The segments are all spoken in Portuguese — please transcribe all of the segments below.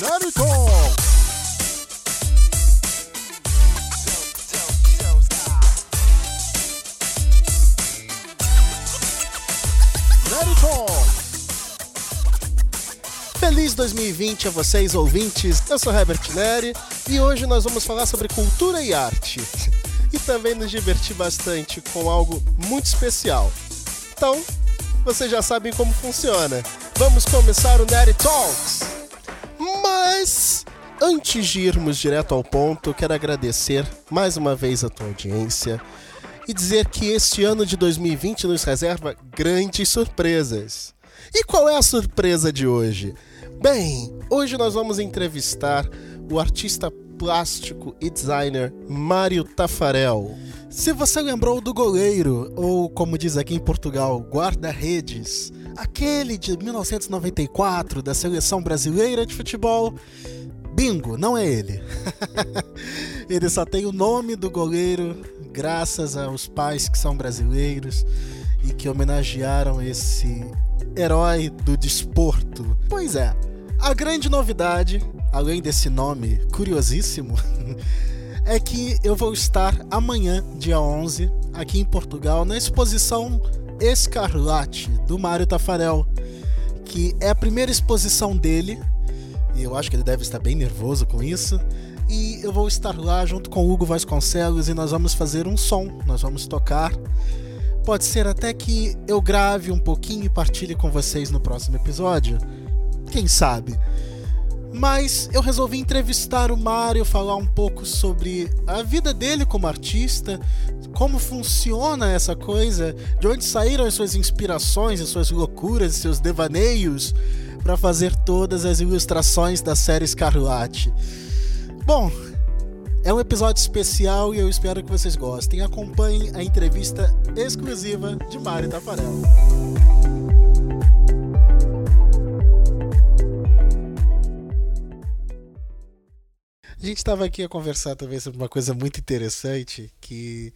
Naruto! Feliz 2020 a vocês, ouvintes. Eu sou Herbert Neri e hoje nós vamos falar sobre cultura e arte. E também nos divertir bastante com algo muito especial. Então, vocês já sabem como funciona. Vamos começar o Nerd Talks! Antes de irmos direto ao ponto, quero agradecer mais uma vez a tua audiência e dizer que este ano de 2020 nos reserva grandes surpresas. E qual é a surpresa de hoje? Bem, hoje nós vamos entrevistar o artista plástico e designer Mário Tafarel. Se você lembrou do goleiro, ou como diz aqui em Portugal, guarda-redes, aquele de 1994 da seleção brasileira de futebol, bingo, não é ele. ele só tem o nome do goleiro graças aos pais que são brasileiros e que homenagearam esse herói do desporto. Pois é, a grande novidade, além desse nome curiosíssimo, é que eu vou estar amanhã, dia 11, aqui em Portugal, na exposição Escarlate do Mário Tafarel, que é a primeira exposição dele, e eu acho que ele deve estar bem nervoso com isso. E eu vou estar lá junto com o Hugo Vasconcelos e nós vamos fazer um som, nós vamos tocar. Pode ser até que eu grave um pouquinho e partilhe com vocês no próximo episódio. Quem sabe? Mas eu resolvi entrevistar o Mário, falar um pouco sobre a vida dele como artista, como funciona essa coisa, de onde saíram as suas inspirações, as suas loucuras, seus devaneios para fazer todas as ilustrações da série Escarlate. Bom, é um episódio especial e eu espero que vocês gostem. Acompanhem a entrevista exclusiva de Mário Tafarel. A gente estava aqui a conversar também sobre uma coisa muito interessante que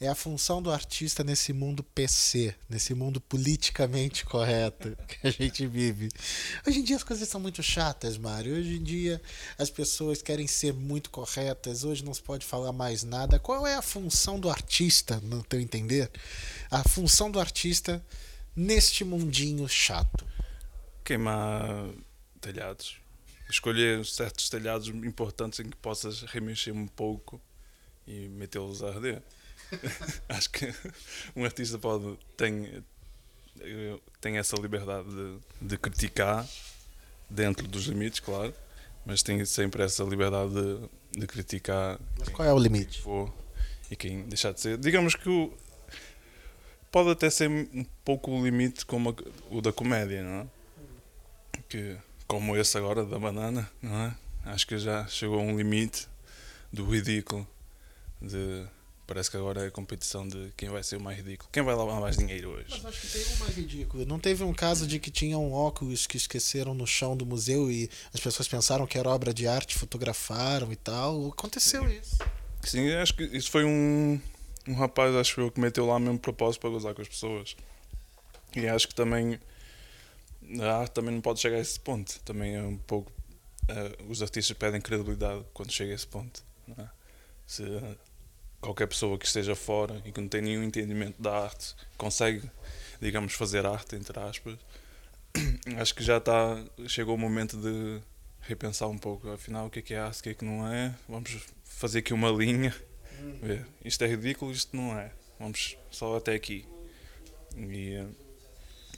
é a função do artista nesse mundo PC, nesse mundo politicamente correto que a gente vive. Hoje em dia as coisas são muito chatas, Mário. Hoje em dia as pessoas querem ser muito corretas. Hoje não se pode falar mais nada. Qual é a função do artista, no teu entender? A função do artista neste mundinho chato? Queimar telhados. Escolher certos telhados importantes em que possas remexer um pouco e metê-los a arder. Acho que um artista pode tem, tem essa liberdade de, de criticar dentro dos limites, claro, mas tem sempre essa liberdade de, de criticar. Mas qual é o limite? For, e quem deixar de ser. Digamos que o, pode até ser um pouco o limite como a, o da comédia, não é? Que, como esse agora da banana, não é? Acho que já chegou a um limite do ridículo de Parece que agora é a competição de quem vai ser o mais ridículo. Quem vai lavar mais dinheiro hoje? Mas acho que tem um mais ridículo. Não teve um caso de que tinham óculos que esqueceram no chão do museu e as pessoas pensaram que era obra de arte, fotografaram e tal. Aconteceu isso. Sim, acho que isso foi um, um rapaz, acho eu, que meteu lá mesmo propósito para gozar com as pessoas. E acho que também a arte também não pode chegar a esse ponto. Também é um pouco. Uh, os artistas pedem credibilidade quando chega a esse ponto. É? Se qualquer pessoa que esteja fora e que não tem nenhum entendimento da arte consegue, digamos, fazer arte, entre aspas, acho que já está, chegou o momento de repensar um pouco, afinal, o que é que é arte, o que é que não é, vamos fazer aqui uma linha, ver, isto é ridículo, isto não é, vamos só até aqui. E, eh,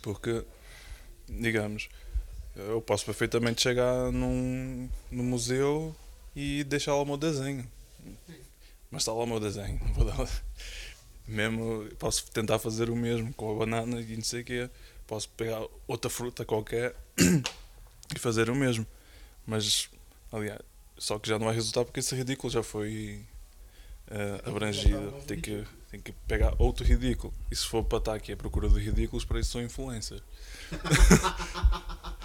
porque, digamos, eu posso perfeitamente chegar num, num museu e deixar lá o meu desenho mas está lá o meu desenho. Vou dar... Mesmo posso tentar fazer o mesmo com a banana e não sei o quê. Posso pegar outra fruta qualquer e fazer o mesmo. Mas, aliás, só que já não vai resultar porque esse ridículo já foi uh, abrangido. Tem que, tem que pegar outro ridículo. E se for para estar aqui à procura de ridículos, para isso são influencers.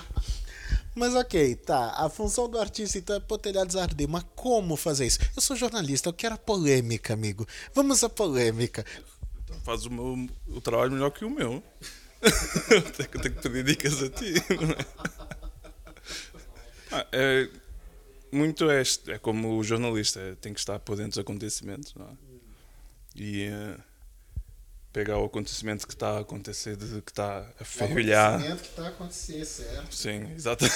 Mas ok, tá. A função do artista então é pôr telhados. Mas como fazer isso? Eu sou jornalista, eu quero a polêmica, amigo. Vamos à polêmica. Então faz o, meu, o trabalho melhor que o meu. eu tenho que pedir dicas a ti. Ah, é, muito é, é como o jornalista, é, tem que estar por dentro dos acontecimentos, não é? E é, pegar o acontecimento que está a acontecer, de, que está a fervilhar. O acontecimento que está a acontecer, certo? Sim, exatamente.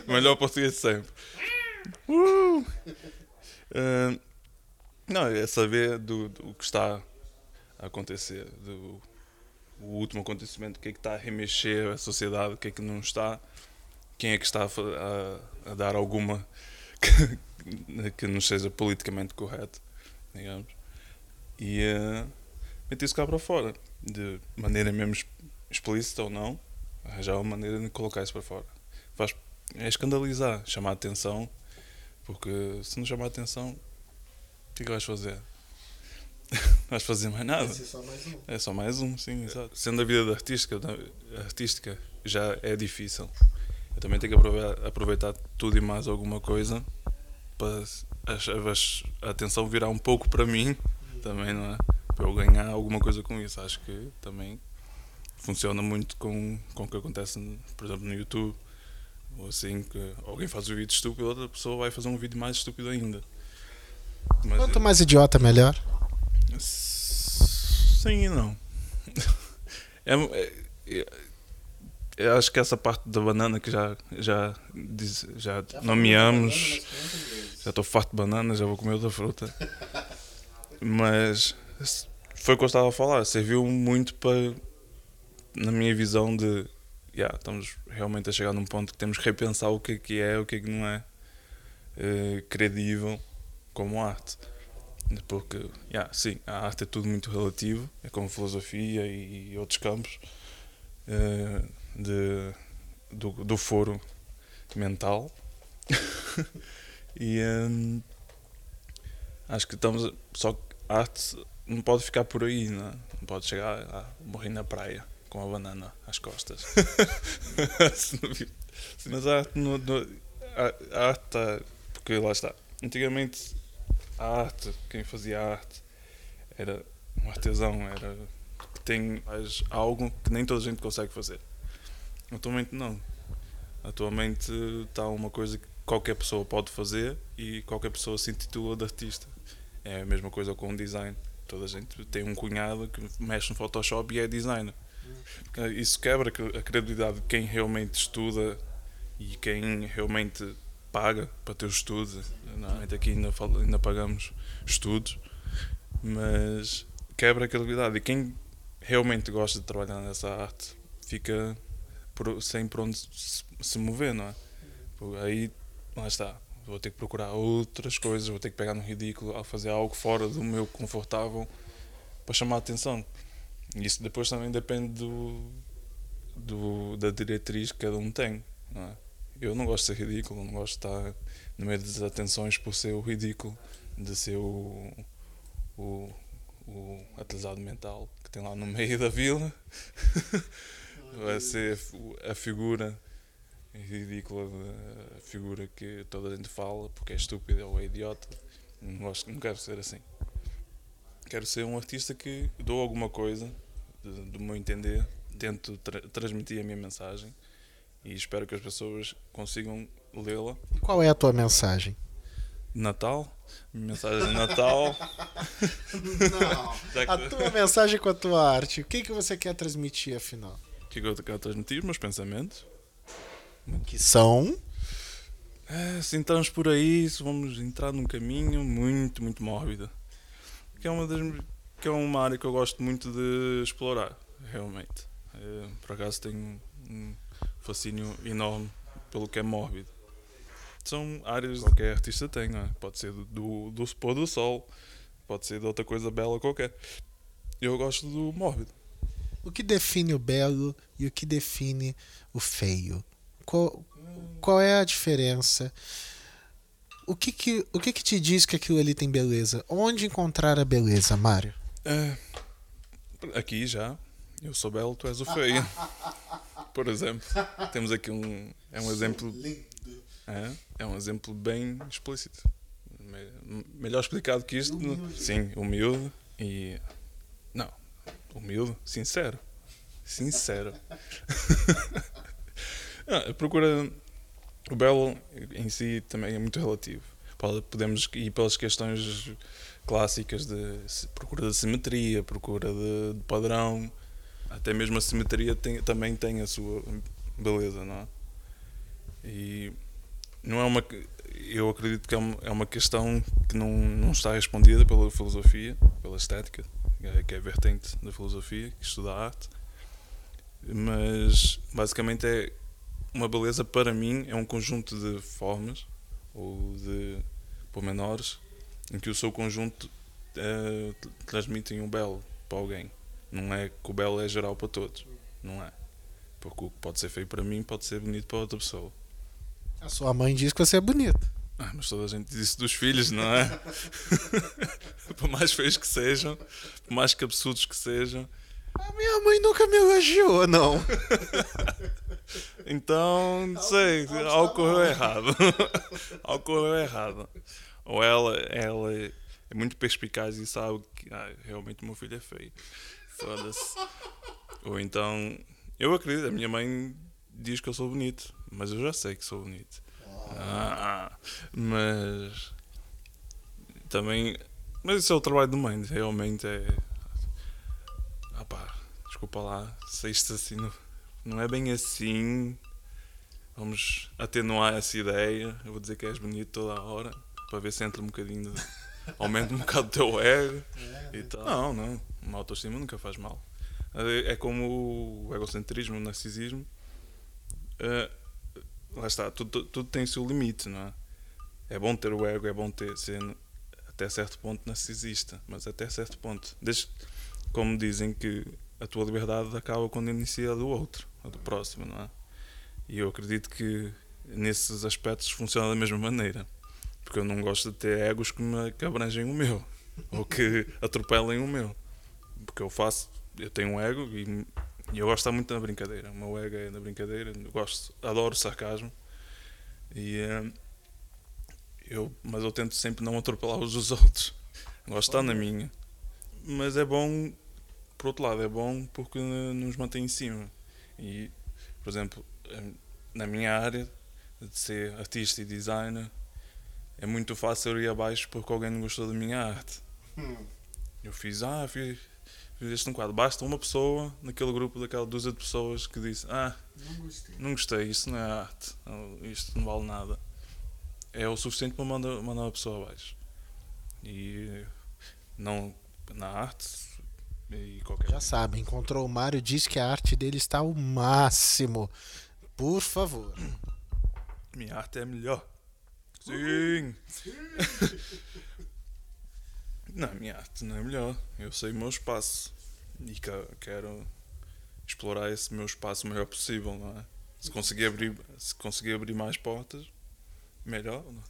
Melhor português sempre. Uh! Uh, não, é saber do, do que está a acontecer, do o último acontecimento, o que é que está a remexer a sociedade, o que é que não está, quem é que está a, a, a dar alguma que, que não seja politicamente correto, digamos. E uh, meter isso cá para fora, de maneira mesmo explícita ou não, arranjar uma maneira de colocar isso para fora. Faz, é escandalizar, chamar a atenção, porque se não chamar a atenção, o que é que vais fazer? não vais fazer mais nada. Só mais um. É só mais um, sim, exato. Sendo a vida artística, artística já é difícil. Eu também tenho que aproveitar, tudo e mais alguma coisa para a, a atenção virar um pouco para mim também, não é? Para eu ganhar alguma coisa com isso. Acho que também funciona muito com, com o que acontece, por exemplo, no YouTube. Ou assim, que alguém faz um vídeo estúpido, outra pessoa vai fazer um vídeo mais estúpido ainda. Mas, Quanto mais idiota, melhor. Sim e não. É, é, é, eu acho que essa parte da banana que já, já, diz, já, já nomeamos. Já estou farto de banana, já vou comer outra fruta. Mas foi o que eu estava a falar. Serviu muito para, na minha visão, de. Yeah, estamos realmente a chegar num ponto que temos que repensar o que é que é, o que é que não é uh, credível como arte. Porque, yeah, sim, a arte é tudo muito relativo, é como filosofia e, outros campos uh, de, do, do foro mental. e um, acho que estamos. Só que a arte não pode ficar por aí, não, é? não pode chegar a morrer na praia com a banana às costas. Mas a arte, no, no, está. Porque lá está. Antigamente a arte, quem fazia arte era um artesão, era que tem algo que nem toda a gente consegue fazer. Atualmente não. Atualmente está uma coisa que qualquer pessoa pode fazer e qualquer pessoa se intitula de artista. É a mesma coisa com o design. Toda a gente tem um cunhado que mexe no Photoshop e é designer. Isso quebra a credibilidade de quem realmente estuda e quem realmente paga para ter os estudos. Normalmente aqui ainda, ainda pagamos estudos, mas quebra a credibilidade. E quem realmente gosta de trabalhar nessa arte fica por, sem por onde se mover, não é? aí, lá está. Vou ter que procurar outras coisas, vou ter que pegar no ridículo, a fazer algo fora do meu confortável para chamar a atenção. Isso depois também depende do, do, da diretriz que cada um tem. Não é? Eu não gosto de ser ridículo, não gosto de estar no meio das atenções por ser o ridículo, de ser o, o, o atrasado mental que tem lá no meio da vila. Vai ser a figura ridícula, a figura que toda a gente fala porque é estúpida ou é idiota. Não, gosto, não quero ser assim. Quero ser um artista que dou alguma coisa, do meu entender, tento tra transmitir a minha mensagem e espero que as pessoas consigam lê-la. Qual é a tua mensagem? Natal? Mensagem de Natal. Não. a tua mensagem com a tua arte. O que, que você quer transmitir afinal? O que, que eu quero transmitir? Meus pensamentos. Que são? É, se entramos por aí, vamos entrar num caminho muito, muito mórbido. Que é uma, das, que é uma área que eu gosto muito de explorar, realmente. É, por acaso tenho um, fascínio enorme pelo que é mórbido. São áreas que qualquer artista tem, é? Pode ser do, do, do pôr do sol, pode ser de outra coisa bela qualquer. Eu gosto do mórbido. O que define o belo e o que define o feio? Qual, qual é a diferença? O que que, o que que te diz que aquilo ali tem beleza? Onde encontrar a beleza, Mário? É, aqui já. Eu sou belo, tu és o feio. por exemplo. Temos aqui um. É um exemplo. É, é um exemplo bem explícito. Melhor explicado que isto. Humilde. Sim, humilde e. Não, humilde, sincero. Sincero. ah, procura. O belo em si também é muito relativo. Podemos ir pelas questões clássicas de procura de simetria, procura de, de padrão. Até mesmo a simetria tem, também tem a sua beleza, não é? E não é uma. Eu acredito que é uma, é uma questão que não, não está respondida pela filosofia, pela estética, que é a vertente da filosofia, que estuda a arte. Mas basicamente é uma beleza para mim é um conjunto de formas ou de pormenores em que o seu conjunto uh, transmitem um belo para alguém. Não é que o belo é geral para todos. Não é. Porque o que pode ser feio para mim pode ser bonito para outra pessoa. A sua mãe diz que você é bonito. Ah, mas toda a gente diz isso dos filhos, não é? por mais feios que sejam, por mais que absurdos que sejam. A minha mãe nunca me elogiou, não. então, não sei, algo correu errado. algo correu errado. Ou ela, ela é muito perspicaz e sabe que ah, realmente o meu filho é feio. Foda-se. Ou então, eu acredito, a minha mãe diz que eu sou bonito, mas eu já sei que sou bonito. Ah, mas também. Mas isso é o trabalho de mãe, realmente é. Ah pá, desculpa lá, se isto assim não, não é bem assim. Vamos atenuar essa ideia. Eu vou dizer que és bonito toda a hora para ver se entra um bocadinho. De, aumenta um bocado o teu ego e tal. Não, não. Uma autoestima nunca faz mal. É, é como o egocentrismo, o narcisismo. Uh, lá está, tudo, tudo tem o seu limite, não é? É bom ter o ego, é bom ter ser até certo ponto narcisista, mas até certo ponto. Desde, como dizem que a tua liberdade acaba quando inicia a do outro, a do próximo, não é? E eu acredito que nesses aspectos funciona da mesma maneira. Porque eu não gosto de ter egos que, me, que abrangem o meu, ou que atropelem o meu. Porque eu faço, eu tenho um ego e e eu gosto muito na brincadeira. O meu ego é na brincadeira. Eu gosto, adoro sarcasmo. E, uh, eu, mas eu tento sempre não atropelar os dos outros. Gosto de estar na minha. Mas é bom, por outro lado, é bom porque nos mantém em cima. E, por exemplo, na minha área de ser artista e designer, é muito fácil ir abaixo porque alguém não gostou da minha arte. Hum. Eu fiz, ah, fiz, fizeste um quadro. Basta uma pessoa naquele grupo, daquela dúzia de pessoas que disse: Ah, não gostei, não gostei isso não é arte, isto não vale nada. É o suficiente para mandar, mandar a pessoa abaixo. E não na arte e qualquer. Já sabe, encontrou o Mário, diz que a arte dele está ao máximo. Por favor. Minha arte é melhor. Sim! Não, minha arte não é melhor. Eu sei o meu espaço e quero explorar esse meu espaço o melhor possível, não é? Se conseguir abrir, se conseguir abrir mais portas, melhor. Não? É?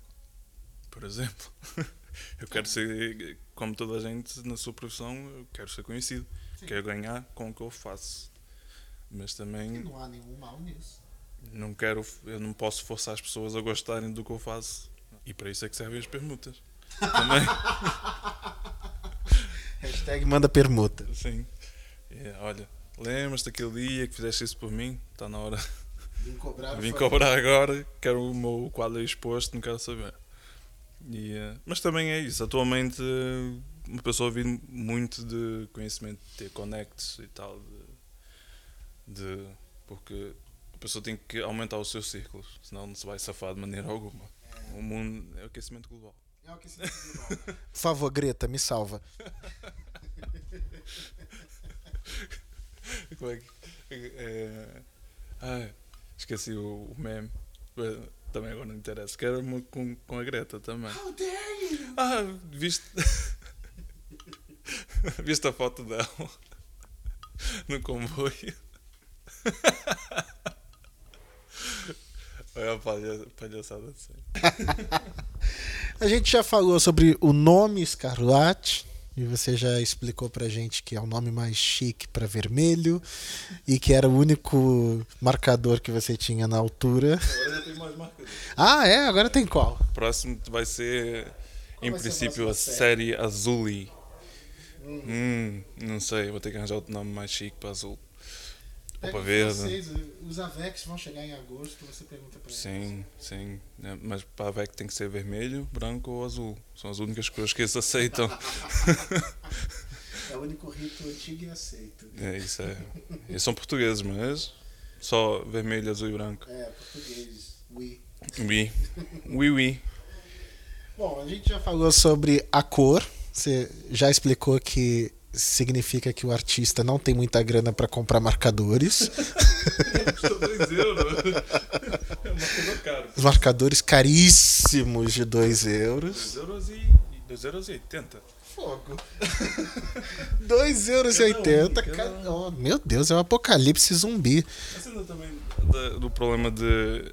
Por exemplo, eu quero ser, como toda a gente na sua profissão, eu quero ser conhecido. Sim. Quero ganhar com o que eu faço. Mas também. E não há nenhum mal nisso. Não quero, eu não posso forçar as pessoas a gostarem do que eu faço. E para isso é que servem as permutas. Também. Hashtag manda permuta. Sim. Yeah, olha, lembras daquele dia que fizeste isso por mim? Está na hora. Vim cobrar, Vim cobrar agora, quero o meu quadro exposto, não quero saber. E, uh, mas também é isso. Atualmente, uma pessoa vive muito de conhecimento, de ter connects e tal. De, de, porque a pessoa tem que aumentar os seus círculos, senão não se vai safar de maneira alguma. É. O mundo é aquecimento global. É aquecimento global. Por favor, Greta, me salva. Como é que. É, ah, esqueci o, o meme. Também agora não interessa. Quero com, com a Greta também. How dare you? Ah, viste. viste a foto dela no comboio? Olha a palhaçada de A gente já falou sobre o nome Escarlate. E você já explicou pra gente que é o nome mais chique para vermelho e que era o único marcador que você tinha na altura. Agora já tem mais marcadores. Ah, é? Agora tem qual? O próximo vai ser, qual em vai princípio, ser a, a série Azuli. Hum. hum. não sei, vou ter que arranjar outro nome mais chique para azul. Roupa verde. Vocês, os AVEX vão chegar em agosto, você pergunta pra Sim, sim. É, Mas para a VEC tem que ser vermelho, branco ou azul. São as únicas cores que eles aceitam. É o único rito antigo e aceito. É, isso é. Eles são portugueses, mas só vermelho, azul e branco. É, português. Oui. Oui. Oui, oui. Bom, a gente já falou sobre a cor. Você já explicou que significa que o artista não tem muita grana para comprar marcadores. Custou 2 euros. É coisa cara. Os marcadores caríssimos de 2 euros. 2 euros e 2 euros e 80. Fogo. 2 euros e Cada um, 80. cada ca- um. oh, meu Deus, é um apocalipse zumbi. Mas ainda também da- do problema de,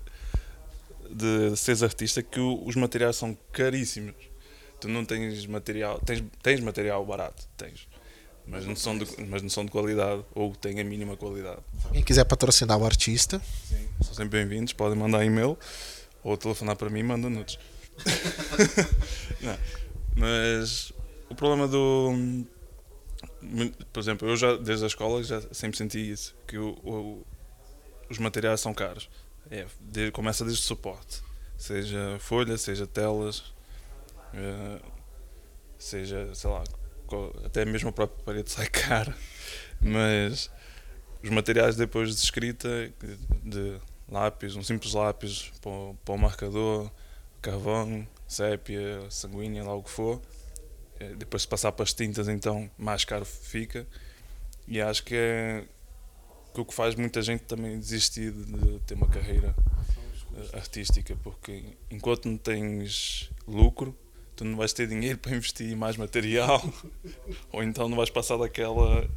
de seres artista que o- os materiais são caríssimos. Tu não tens material, tens, tens material barato, tens. Mas não, são de, mas não são de qualidade, ou têm a mínima qualidade. Alguém quiser patrocinar o artista, Sim. São sempre bem-vindos, podem mandar e-mail ou telefonar para mim e mandam nudes. Mas o problema do. Por exemplo, eu já desde a escola já sempre senti isso, que o- o- os materiais são caros. É, de- começa desde o suporte, seja folha, seja telas, eh, seja, sei lá, até mesmo a própria parede sai cara. Mas os materiais depois de escrita, de lápis, um simples lápis para, o- marcador, carvão, sépia, sanguínea, lá o que for. Eh, Depois se passar para as tintas então mais caro fica. E acho que é que o que faz muita gente também desistir de de ter uma carreira eh, artística, porque enquanto não tens lucro, tu não vais ter dinheiro para investir em mais material, ou então não vais passar daquela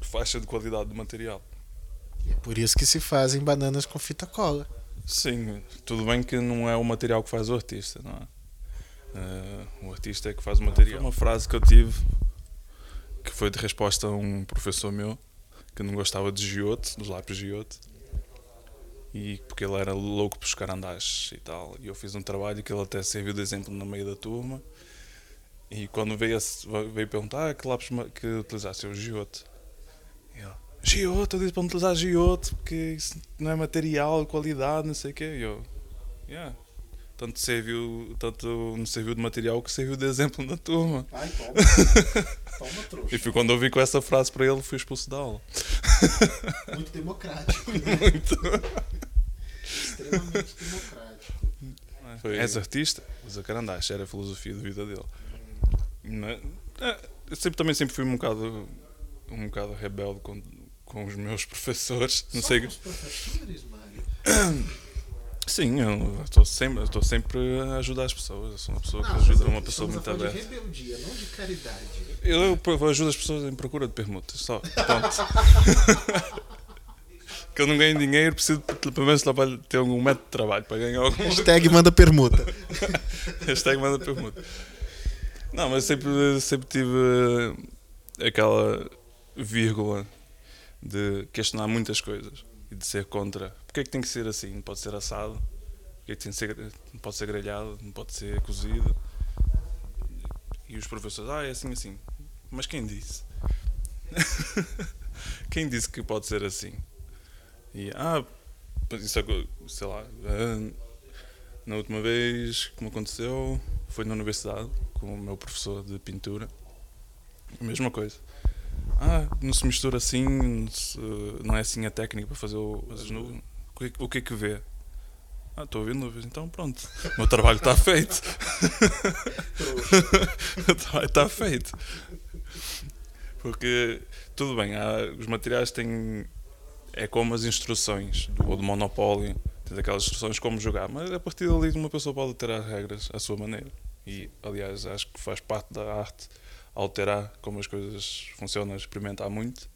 faixa de qualidade do material. é por isso que se fazem bananas com fita cola. Sim, tudo bem que não é o material que faz o artista, não é? Eh, o artista é que faz o material. Foi uma frase que eu tive que foi de resposta a um professor meu que não gostava de giote, dos lápis giote, e porque ele era louco por buscar andares e tal. E eu fiz um trabalho que ele até serviu de exemplo no meio da turma. E quando veio, a- veio perguntar ah, que lápis que utilizaste, eu giote. E ele, Giote, eu disse para não utilizar giote porque isso não é material de qualidade, não sei o quê. E eu, yeah. Tanto, serviu, tanto não serviu de material que serviu de exemplo na turma. Ai, toma. toma, trouxa. E foi quando eu vi com essa frase para ele, fui expulso da aula. Muito democrático. né? Muito. Extremamente democrático. Foi, És artista? Usa carandás, era a filosofia de vida dele. Mas, é, eu sempre, também sempre fui um bocado, um bocado rebelde com, com os meus professores. Não sei. Somos professores, Mário. Sim, eu estou sempre, estou sempre a ajudar as pessoas. Eu sou uma pessoa que ajuda uma pessoa muito a aberta. de rebeldia, não de caridade. Eu, eu ajudo as pessoas em procura de permutas, só. Pronto. que eu não ganho dinheiro, preciso pelo menos trabalho, ter algum método de trabalho para ganhar algum Hashtag manda permuta. Hashtag manda permuta. Não, mas sempre, sempre tive aquela vírgula de questionar muitas coisas e de ser contra. Porquê é que tem que ser assim? Não pode ser assado? Porquê é que tem que ser, não pode ser grelhado? Não pode ser cozido? E os professores, ah, é assim, assim. Mas quem disse? quem disse que pode ser assim? E, ah, isso é, sei lá, ah, na última vez que me aconteceu foi na universidade com o meu professor de pintura. A mesma coisa. Ah, não se mistura assim, não, se- não é assim a técnica para fazer o, as nuvens. O que, o que é que vê? Ah, estou a ver nuvens, então pronto. O meu trabalho está feito. o trabalho está feito. Porque, tudo bem, há- os materiais têm. É como as instruções do, ou do Monopólio, tens aquelas instruções como jogar, mas a partir dali uma pessoa pode alterar as regras à sua maneira. E, aliás, acho que faz parte da arte alterar como as coisas funcionam, experimentar muito.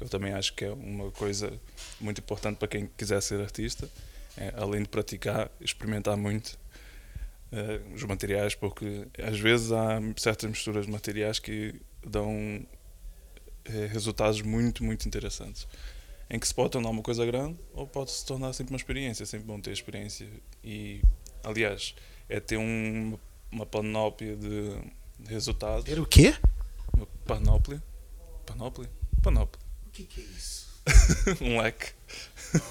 Eu também acho que é uma coisa muito importante para quem quiser ser artista, é, além de praticar, experimentar muito eh, os materiais, porque às vezes há certas misturas de materiais que dão eh, resultados muito, muito interessantes. Em que se pode tornar uma coisa grande ou pode se tornar sempre uma experiência, é sempre bom ter experiência. E, aliás, é ter um, uma panóplia de resultados. Ter o quê? Uma panóplia? Panóplia? Panóplia. O que, que é isso? um leque.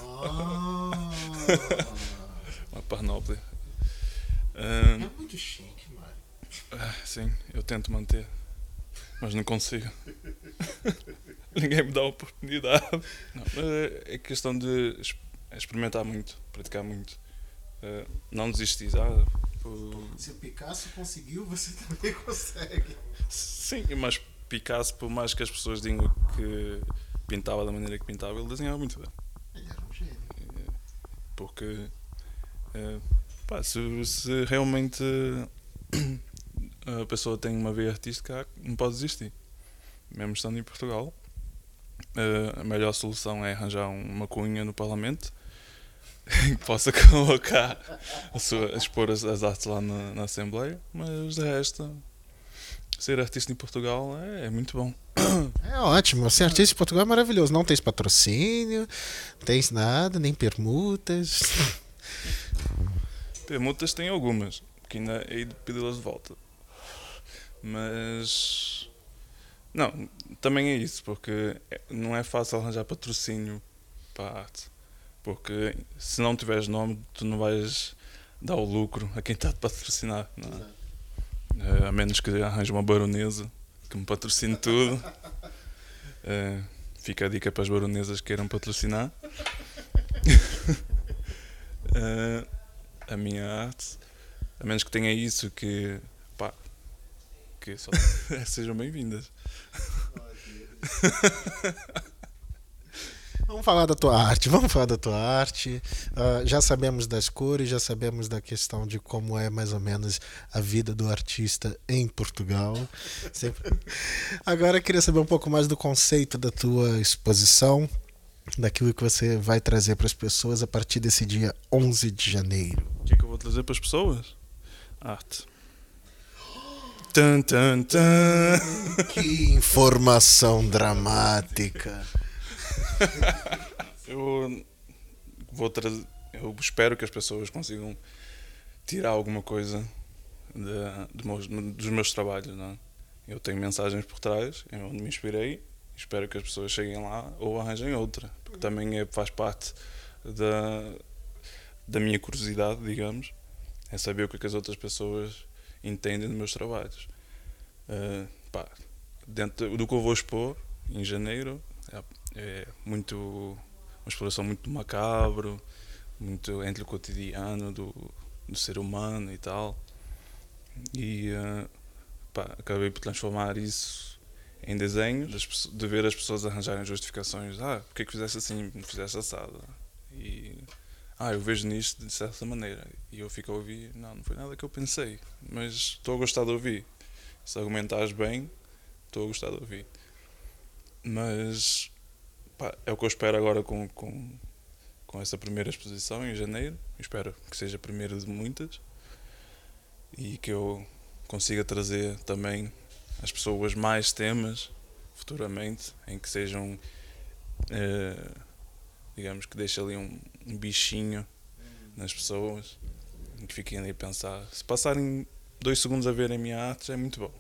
Oh. Uma panóplia. É Ah, muito chique, mano. ah, sim, eu tento manter, mas não consigo. Ninguém me dá a oportunidade. Não, é é questão de experimentar muito, praticar muito. Ah, não desistir. Ah, pô, Se o Picasso conseguiu, você também consegue. sim, mas Picasso, por mais que as pessoas digam que pintava da maneira que pintava, ele desenhava muito bem. Ele era um gênio. porque eh, pá, se, se realmente a pessoa tem uma veia artística não pode desistir mesmo estando em Portugal eh, a melhor solução é arranjar uma cunha no Parlamento que possa colocar a sua, expor as, as artes lá na, na Assembleia mas de resto ser artista em Portugal é, é muito bom É ótimo. Ser artista em Portugal é maravilhoso. Não tens patrocínio, não tens nada, nem permutas. Permutas tem algumas, que ainda hei de pedi-las de volta. Mas. Não, também é isso, porque é- não é fácil arranjar patrocínio para a arte. Porque se não tiveres nome, tu não vais dar o lucro a quem está a patrocinar. É? Eh, A menos que arranje uma baronesa que me patrocine tudo. Eh, fica a dica para as baronesas que queiram patrocinar. Eh, a minha arte, a menos que tenha isso que pá, que só sejam bem-vindas. Vamos falar da tua arte, vamos falar da tua arte. Ah, já sabemos das cores, já sabemos da questão de como é mais ou menos a vida do artista em Portugal. Sempre- Agora eu queria saber um pouco mais do conceito da tua exposição, daquilo que você vai trazer para as pessoas a partir desse dia 11 de janeiro. O que é que eu vou trazer para as pessoas? Arte. Tan, tan, tan. Que informação dramática. Eu vou trazer. Eu espero que as pessoas consigam tirar alguma coisa da- do meus- dos meus trabalhos. Não é? Eu tenho mensagens por trás, é onde me inspirei. Espero que as pessoas cheguem lá ou arranjem outra, porque também é, faz parte da, da minha curiosidade, digamos, é saber o que, é que as outras pessoas entendem dos meus trabalhos. Ah, pá, dentro do que eu vou expor em janeiro, é, é muito uma exploração muito macabro, muito entre o cotidiano do, do ser humano e tal. E eh, pá, acabei por transformar isso em desenho, das pesso- de ver as pessoas arranjarem justificações. Ah, porque é que fizeste assim, não fizeste assado? E ah, eu vejo nisto de certa maneira. E eu fico a ouvir, não, não foi nada que eu pensei, mas estou a gostar de ouvir. Se argumentares bem, estou a gostar de ouvir. Mas pá, é o que eu espero agora com, com, com essa primeira exposição em janeiro. Espero que seja a primeira de muitas e que eu consiga trazer também às pessoas mais temas futuramente em que sejam, eh, digamos, que deixe ali um, um bichinho nas pessoas que fiquem ali a pensar. Se passarem dois segundos a ver a minha arte, é muito bom.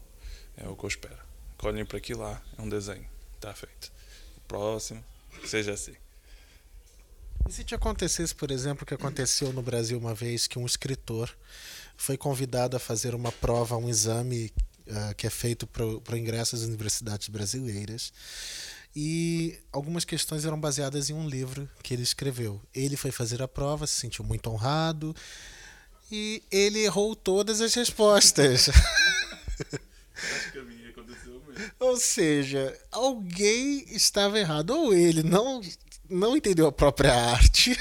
É o que eu espero. Que olhem para aquilo lá, é um desenho, está feito. Próximo, seja assim. E se te acontecesse, por exemplo, o que aconteceu no Brasil uma vez, que um escritor foi convidado a fazer uma prova, um exame ah, que é feito para o ingresso às universidades brasileiras, e algumas questões eram baseadas em um livro que ele escreveu. Ele foi fazer a prova, se sentiu muito honrado, e ele errou todas as respostas. Acho que a minha aconteceu mesmo. Ou seja, alguém estava errado. Ou ele não, não entendeu a própria arte,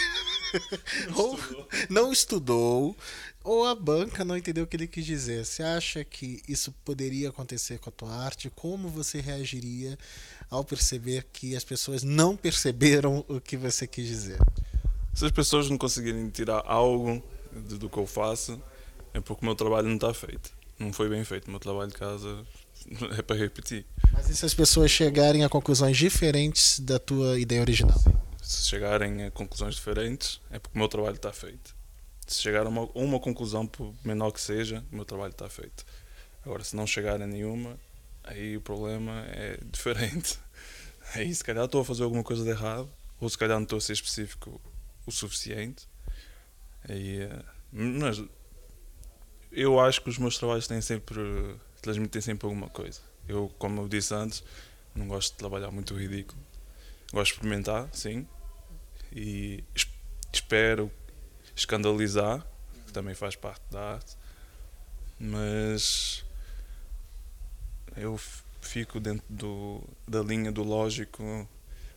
ou não estudou, ou a banca não entendeu o que ele quis dizer. Você acha que isso poderia acontecer com a tua arte? Como você reagiria ao perceber que as pessoas não perceberam o que você quis dizer? Se as pessoas não conseguirem tirar algo do que eu faço, é porque o meu trabalho não está feito. Não foi bem feito. O meu trabalho de casa é para repetir. Mas e se as pessoas chegarem a conclusões diferentes da tua ideia original? Se chegarem a conclusões diferentes, é porque o meu trabalho está feito. Se chegar a uma, uma conclusão, por menor que seja, o meu trabalho está feito. Agora, se não chegar a nenhuma, aí o problema é diferente. aí se calhar estou a fazer alguma coisa de errado, ou se calhar não estou a ser específico o suficiente. Aí, eh, mas eu acho que os meus trabalhos têm sempre, transmitem sempre alguma coisa. Eu, como eu disse antes, não gosto de trabalhar muito ridículo. Gosto de experimentar, sim, e espero escandalizar, que também faz parte da arte, mas eu fico dentro do, da linha do lógico,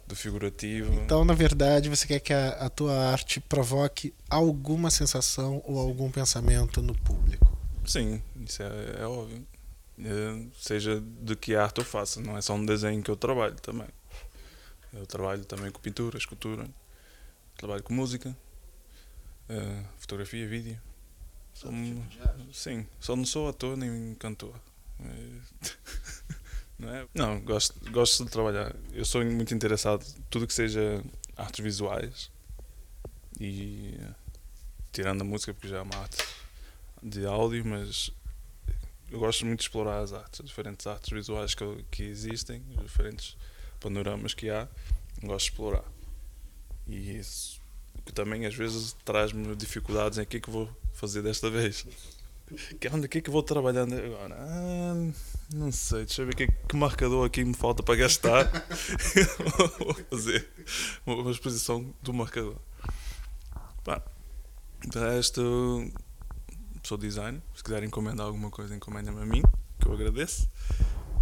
do figurativo. Então, na verdade, você quer que a, a tua arte provoque alguma sensação ou algum pensamento no público? Sim, isso é, é óbvio. É, seja de que arte eu faça, não é só um desenho que eu trabalho também. Eu trabalho também com pintura, escultura, trabalho com música, uh, fotografia, vídeo. Sou, tipo sim, só não sou ator nem cantor. Não, é? não gosto, gosto de trabalhar. Eu sou muito interessado em tudo que seja artes visuais e tirando a música porque já é uma arte de áudio, mas eu gosto muito de explorar as artes, as diferentes artes visuais que, que existem, os diferentes panoramas que há, gosto de explorar. E isso que também às vezes traz-me dificuldades em que é que vou fazer desta vez. Que onde é que vou trabalhando agora? Ah, não sei, deixa eu ver que, que marcador aqui me falta para gastar. vou fazer uma exposição do marcador. Pá, de resto, sou designer. Se quiserem encomendar alguma coisa, encomendem-me a mim, que eu agradeço.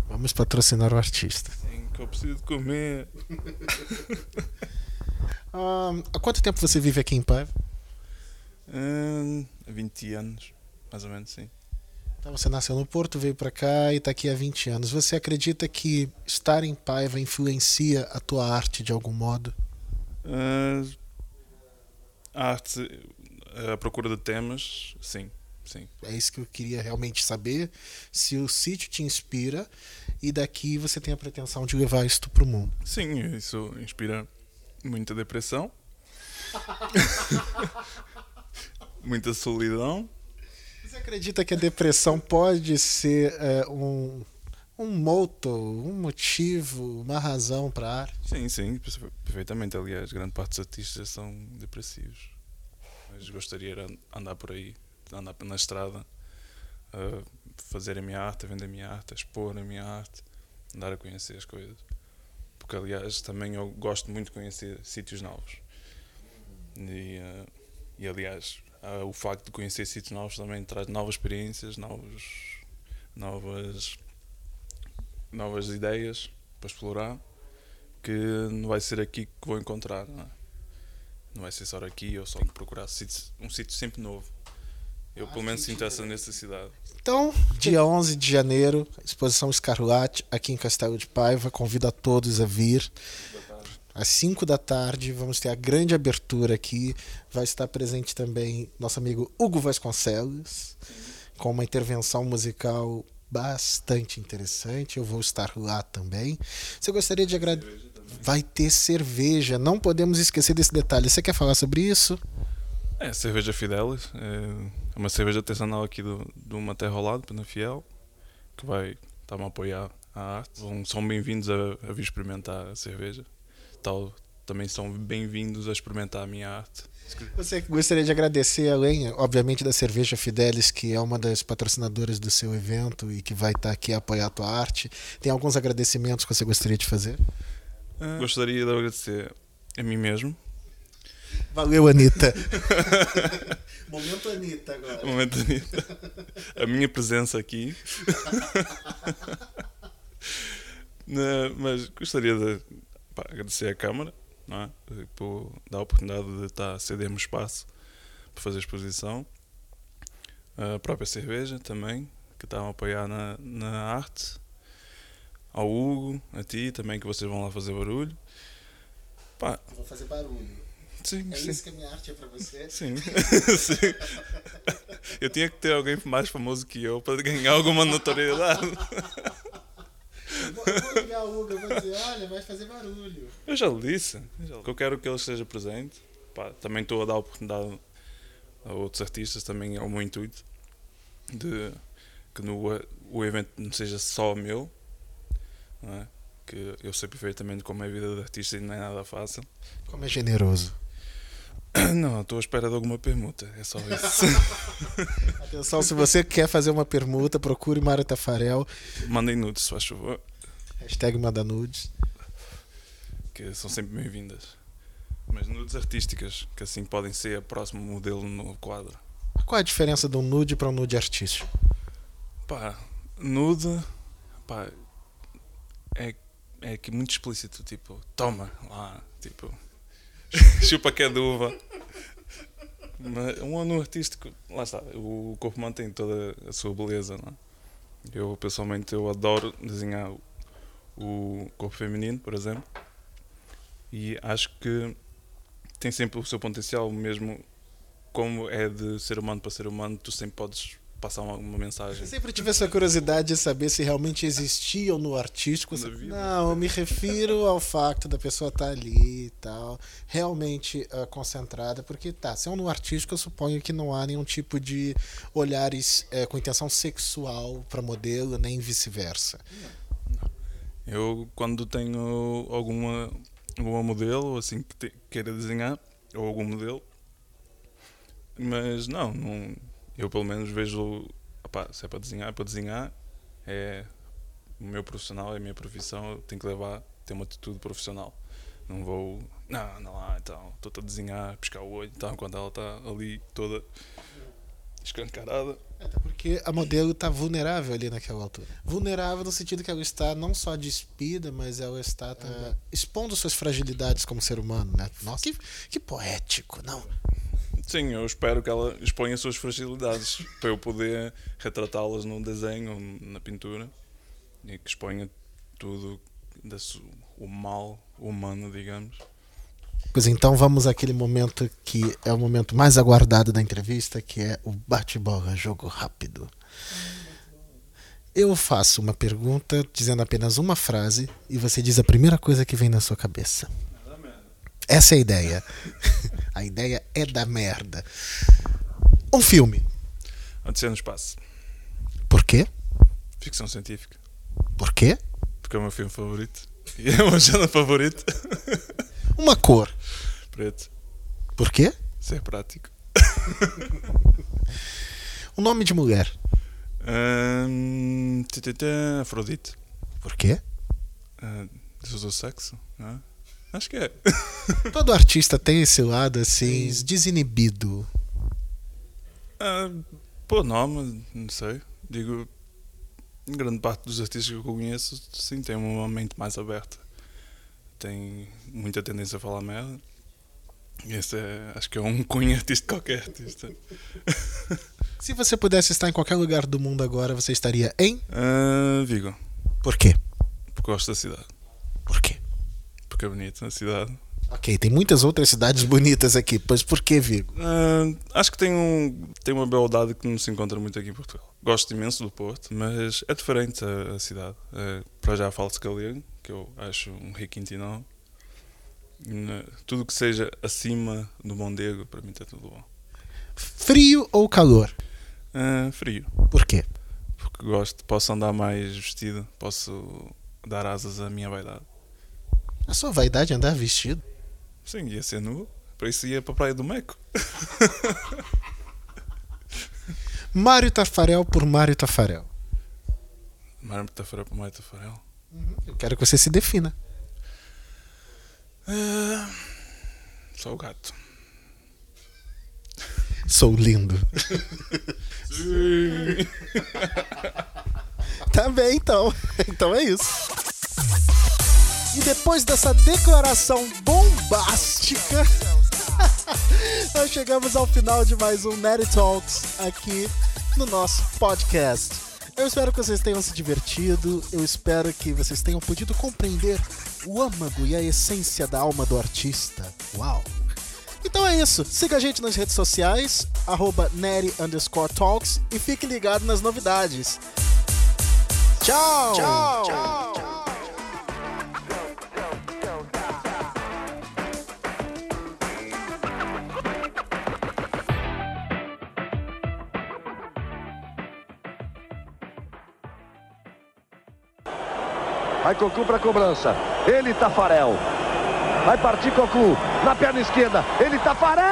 Vamos patrocinar o artista. Sim, que eu preciso de comer. um, há quanto tempo você vive aqui em Paiva? Há 20 anos, mais ou menos, sim. Então você nasceu no Porto, veio para cá e está aqui há 20 anos. Você acredita que estar em Paiva influencia a tua arte de algum modo? Uh, a arte, a procura de temas, sim, sim. É isso que eu queria realmente saber. Se o sítio te inspira e daqui você tem a pretensão de levar isto para o mundo. Sim, isso inspira muita depressão, muita solidão você acredita que a depressão pode ser é, um, um moto, um motivo, uma razão para a arte? Sim, sim, perfeitamente. Aliás, grande parte dos artistas são depressivos. Mas gostaria de andar por aí, andar na estrada, a fazer a minha arte, a vender a minha arte, a expor a minha arte, andar a conhecer as coisas. Porque, aliás, também eu gosto muito de conhecer sítios novos. E, uh, e aliás, Uh, o facto de conhecer sítios novos também traz novas experiências, novos, novas, novas ideias para explorar que não vai ser aqui que vou encontrar. Não, é? não vai ser só aqui, eu só procurar um sítio sempre novo. Eu pelo menos sinto essa necessidade. Então, dia 11 de janeiro, exposição Escarlate aqui em Castelo de Paiva. Convido a todos a vir às 5 da tarde. Vamos ter a grande abertura aqui. Vai estar presente também nosso amigo Hugo Vasconcelos, com uma intervenção musical bastante interessante. Eu vou estar lá também. Você gostaria de agradecer? Vai ter cerveja, não podemos esquecer desse detalhe. Você quer falar sobre isso? É, cerveja Fidelis. É uma cerveja artesanal aqui do, do Maté Rolado, Pena Fiel, que vai estar-me a apoiar a arte. São bem-vindos a, a vir experimentar a cerveja tal, também são bem-vindos a experimentar a minha arte. Você gostaria de agradecer, além, obviamente, da Cerveja Fidelis, que é uma das patrocinadoras do seu evento e que vai estar aqui a apoiar a tua arte. Tem alguns agradecimentos que você gostaria de fazer? Uh, gostaria de agradecer a mim mesmo. Valeu, Anitta. Momento Anitta agora. Momento Anitta. A minha presença aqui. Não, mas gostaria de pá, agradecer à Câmara não é? por dar a oportunidade de estar a ceder-me espaço para fazer a exposição. A própria cerveja também, que estavam a apoiar na, na arte. Ao Hugo, a ti também, que vocês vão lá fazer barulho. Pá. Vou fazer barulho. Sim, é sim. isso que a minha arte é para você? Sim. sim. Eu tinha que ter alguém mais famoso que eu para ganhar alguma notoriedade. Eu vou, eu vou ligar o Hugo, eu vou dizer, olha, vai fazer barulho. Eu já lhe disse. Eu, eu quero que ele esteja presente. Pá, também estou a dar oportunidade a outros artistas, também é o meu intuito. De que no, o evento não seja só meu. É? que eu sei perfeitamente como é a vida de artista e não é nada fácil. Como é generoso. Não, estou à espera de alguma permuta, é só isso. Atenção, se você quer fazer uma permuta, procure Mário Tafarel. Mandem nudes, se faz favor, Hashtag manda nudes. que são sempre bem-vindas. Mas nudes artísticas, que assim podem ser o próximo modelo no quadro. Qual é a diferença de um nude para um nude artístico? Pá, nude, pá, é, é que muito explícito, tipo, toma lá, tipo, chupa que é. Mas um ano artístico, lá está, o corpo humano tem toda a sua beleza, não é? Eu, pessoalmente, eu adoro desenhar o corpo feminino, por exemplo, e acho que tem sempre o seu potencial, mesmo como é de ser humano para ser humano, tu sempre podes passar uma, uma mensagem. Eu sempre tive essa curiosidade de saber se realmente existiam no artístico. Vida. Não, eu me refiro ao facto da pessoa estar ali e tal, realmente ah, concentrada, porque tá, se é um no artístico, eu suponho que não há nenhum tipo de olhares eh, com intenção sexual para modelo, nem vice-versa. Eu, quando tenho alguma, alguma modelo assim que te- queira desenhar, ou algum modelo, mas não, não eu pelo menos vejo, opá, se é para desenhar, é para desenhar, é o meu profissional, é a minha profissão, eu tenho que levar, ter uma atitude profissional. Não vou, não, não lá, então, estou a desenhar, piscar o olho, então, quando ela está ali toda escancarada. Até porque a modelo está vulnerável ali naquela altura. Vulnerável no sentido que ela está não só despida, mas ela está tá, expondo suas fragilidades como ser humano, né? Nossa, que, que poético, não? Sim, eu espero que ela exponha as suas fragilidades para eu poder retratá-las num desenho ou na pintura e que exponha tudo desse, o mal humano, digamos. Pois então vamos àquele momento que é o momento mais aguardado da entrevista, que é o bate-bola, jogo rápido. Eu faço uma pergunta dizendo apenas uma frase e você diz a primeira coisa que vem na sua cabeça. Essa é a ideia. a ideia é da merda. Um filme. Odisseia no Espaço. Por quê? Ficção científica. Por quê? Porque é o meu filme favorito. E é o meu género favorito. Uma cor. Preto. Por quê? Ser prático. Um nome de mulher. Afrodite. Por quê? Ah, do sexo? não é? Acho que é. Todo artista tem esse lado assim, desinibido. Ah, pô, nome, não sei. Digo, grande parte dos artistas que eu conheço, sim, tem uma mente mais aberta. Tem muita tendência a falar merda. Esse é, acho que é um cunho artista qualquer artista. Se você pudesse estar em qualquer lugar do mundo agora, você estaria em? Ah, Vigo, Por quê? porque gosto da cidade. Por quê? Porque é bonito na cidade. Ok, tem muitas outras cidades bonitas aqui, pois por que Vigo? Ah, acho que tem, um, tem uma beldade que não se encontra muito aqui em Portugal. Gosto imenso do Porto, mas é diferente a, a cidade. Ah, para já falo-se galego, que eu acho um requintino. Na- Tudo que seja acima do Mondego, para mim está tudo bom. Frio ou calor? Ah, frio, Por quê? porque gosto, posso andar mais vestido, posso dar asas à minha vaidade. A sua vaidade é andar vestido? Sim, ia ser nu, para isso ia para a Praia do Meco. Mário Tafarel por Mário Tafarel. Mário Tafarel para Mário Tafarel. Eu quero que você se defina. Ah, só o gato. Sou lindo. Tá bem, então. Então é isso. E depois dessa declaração bombástica, nós chegamos ao final de mais um Nerd Talks aqui no nosso podcast. Eu espero que vocês tenham se divertido, eu espero que vocês tenham podido compreender o âmago e a essência da alma do artista. Uau! Então é isso. Siga a gente nas redes sociais, arroba underscore Talks e fique ligado nas novidades. Tchau! Tchau! Vai Cocu para cobrança. Ele Tafarel. Vai partir Cocu na perna esquerda. Ele Tafarel!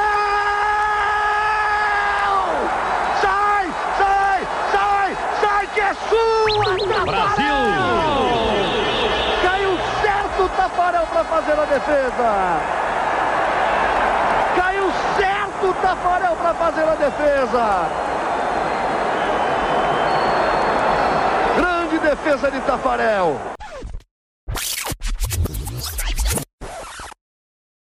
Sai, sai, sai, sai que é sua, Brasil! Caiu certo o Tafarel para fazer a defesa. Caiu certo o Tafarel para fazer a defesa. Grande defesa de Tafarel.